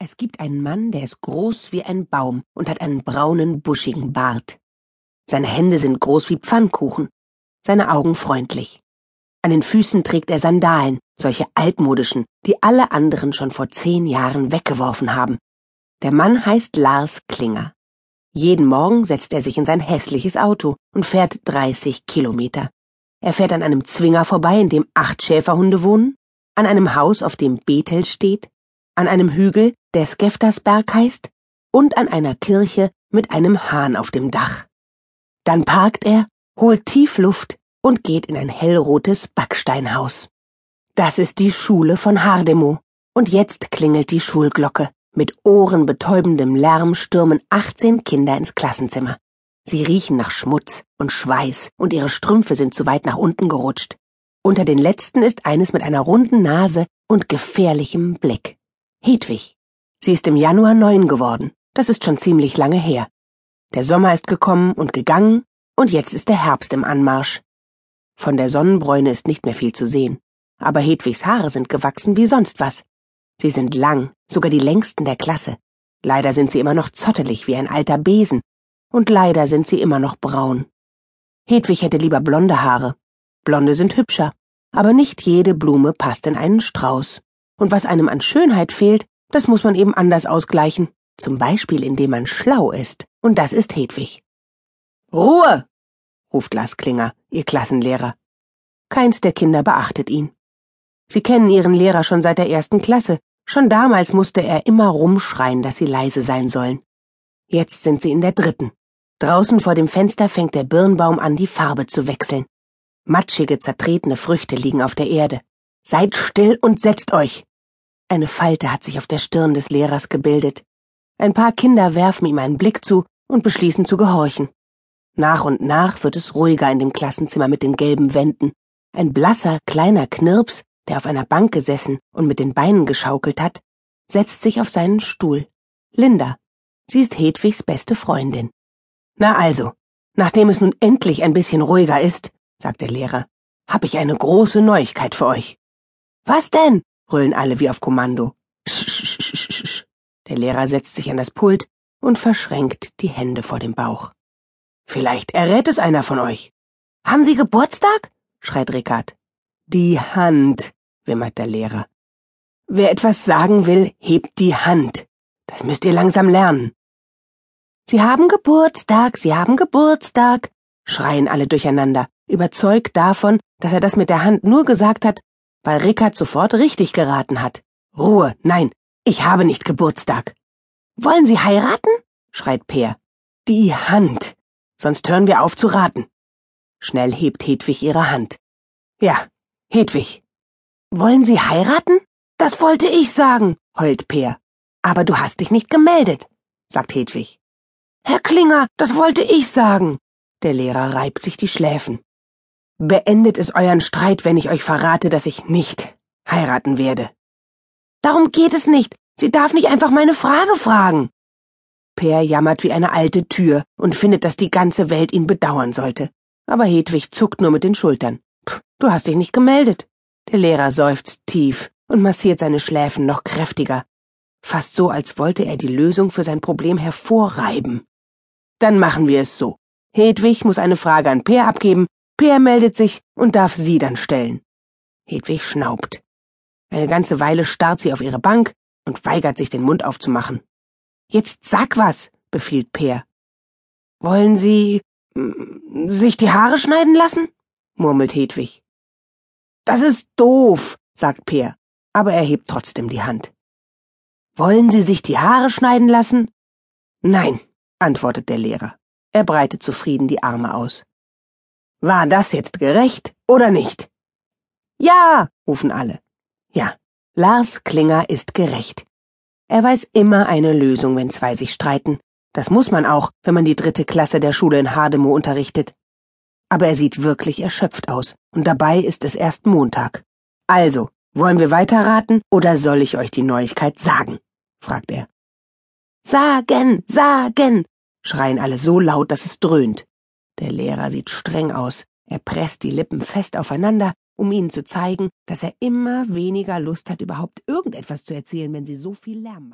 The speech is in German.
Es gibt einen Mann, der ist groß wie ein Baum und hat einen braunen, buschigen Bart. Seine Hände sind groß wie Pfannkuchen, seine Augen freundlich. An den Füßen trägt er Sandalen, solche altmodischen, die alle anderen schon vor zehn Jahren weggeworfen haben. Der Mann heißt Lars Klinger. Jeden Morgen setzt er sich in sein hässliches Auto und fährt 30 Kilometer. Er fährt an einem Zwinger vorbei, in dem acht Schäferhunde wohnen, an einem Haus, auf dem Bethel steht, an einem Hügel, der Skeftersberg heißt, und an einer Kirche mit einem Hahn auf dem Dach. Dann parkt er, holt tief Luft und geht in ein hellrotes Backsteinhaus. Das ist die Schule von Hardemo, und jetzt klingelt die Schulglocke. Mit ohrenbetäubendem Lärm stürmen 18 Kinder ins Klassenzimmer. Sie riechen nach Schmutz und Schweiß, und ihre Strümpfe sind zu weit nach unten gerutscht. Unter den letzten ist eines mit einer runden Nase und gefährlichem Blick. Hedwig. Sie ist im Januar neun geworden. Das ist schon ziemlich lange her. Der Sommer ist gekommen und gegangen, und jetzt ist der Herbst im Anmarsch. Von der Sonnenbräune ist nicht mehr viel zu sehen, aber Hedwigs Haare sind gewachsen wie sonst was. Sie sind lang, sogar die längsten der Klasse. Leider sind sie immer noch zottelig wie ein alter Besen, und leider sind sie immer noch braun. Hedwig hätte lieber blonde Haare. Blonde sind hübscher, aber nicht jede Blume passt in einen Strauß. Und was einem an Schönheit fehlt, das muss man eben anders ausgleichen. Zum Beispiel, indem man schlau ist. Und das ist Hedwig. Ruhe! ruft Lars Klinger, ihr Klassenlehrer. Keins der Kinder beachtet ihn. Sie kennen ihren Lehrer schon seit der ersten Klasse. Schon damals musste er immer rumschreien, dass sie leise sein sollen. Jetzt sind sie in der dritten. Draußen vor dem Fenster fängt der Birnbaum an, die Farbe zu wechseln. Matschige, zertretene Früchte liegen auf der Erde. Seid still und setzt euch! Eine Falte hat sich auf der Stirn des Lehrers gebildet. Ein paar Kinder werfen ihm einen Blick zu und beschließen zu gehorchen. Nach und nach wird es ruhiger in dem Klassenzimmer mit den gelben Wänden. Ein blasser, kleiner Knirps, der auf einer Bank gesessen und mit den Beinen geschaukelt hat, setzt sich auf seinen Stuhl. Linda. Sie ist Hedwigs beste Freundin. Na also, nachdem es nun endlich ein bisschen ruhiger ist, sagt der Lehrer, hab ich eine große Neuigkeit für euch. Was denn? Brüllen alle wie auf Kommando. Sch, Der Lehrer setzt sich an das Pult und verschränkt die Hände vor dem Bauch. Vielleicht errät es einer von euch. Haben Sie Geburtstag? schreit Rickard. Die Hand, wimmert der Lehrer. Wer etwas sagen will, hebt die Hand. Das müsst ihr langsam lernen. Sie haben Geburtstag, Sie haben Geburtstag, schreien alle durcheinander, überzeugt davon, dass er das mit der Hand nur gesagt hat, weil Rickard sofort richtig geraten hat. Ruhe, nein, ich habe nicht Geburtstag. Wollen Sie heiraten? schreit Peer. Die Hand. Sonst hören wir auf zu raten. Schnell hebt Hedwig ihre Hand. Ja, Hedwig. Wollen Sie heiraten? Das wollte ich sagen, heult Peer. Aber du hast dich nicht gemeldet, sagt Hedwig. Herr Klinger, das wollte ich sagen. Der Lehrer reibt sich die Schläfen. Beendet es euren Streit, wenn ich euch verrate, dass ich nicht heiraten werde. Darum geht es nicht. Sie darf nicht einfach meine Frage fragen. Per jammert wie eine alte Tür und findet, dass die ganze Welt ihn bedauern sollte. Aber Hedwig zuckt nur mit den Schultern. Pff, du hast dich nicht gemeldet. Der Lehrer seufzt tief und massiert seine Schläfen noch kräftiger. Fast so, als wollte er die Lösung für sein Problem hervorreiben. Dann machen wir es so. Hedwig muss eine Frage an Peer abgeben Peer meldet sich und darf sie dann stellen. Hedwig schnaubt. Eine ganze Weile starrt sie auf ihre Bank und weigert sich, den Mund aufzumachen. Jetzt sag was, befiehlt Peer. Wollen Sie mm, sich die Haare schneiden lassen? murmelt Hedwig. Das ist doof, sagt Peer, aber er hebt trotzdem die Hand. Wollen Sie sich die Haare schneiden lassen? Nein, antwortet der Lehrer. Er breitet zufrieden die Arme aus. War das jetzt gerecht oder nicht? Ja, rufen alle. Ja, Lars Klinger ist gerecht. Er weiß immer eine Lösung, wenn zwei sich streiten. Das muss man auch, wenn man die dritte Klasse der Schule in Hardemo unterrichtet. Aber er sieht wirklich erschöpft aus, und dabei ist es erst Montag. Also, wollen wir weiterraten oder soll ich euch die Neuigkeit sagen? fragt er. Sagen, sagen, schreien alle so laut, dass es dröhnt. Der Lehrer sieht streng aus. Er presst die Lippen fest aufeinander, um ihnen zu zeigen, dass er immer weniger Lust hat, überhaupt irgendetwas zu erzählen, wenn sie so viel Lärm machen.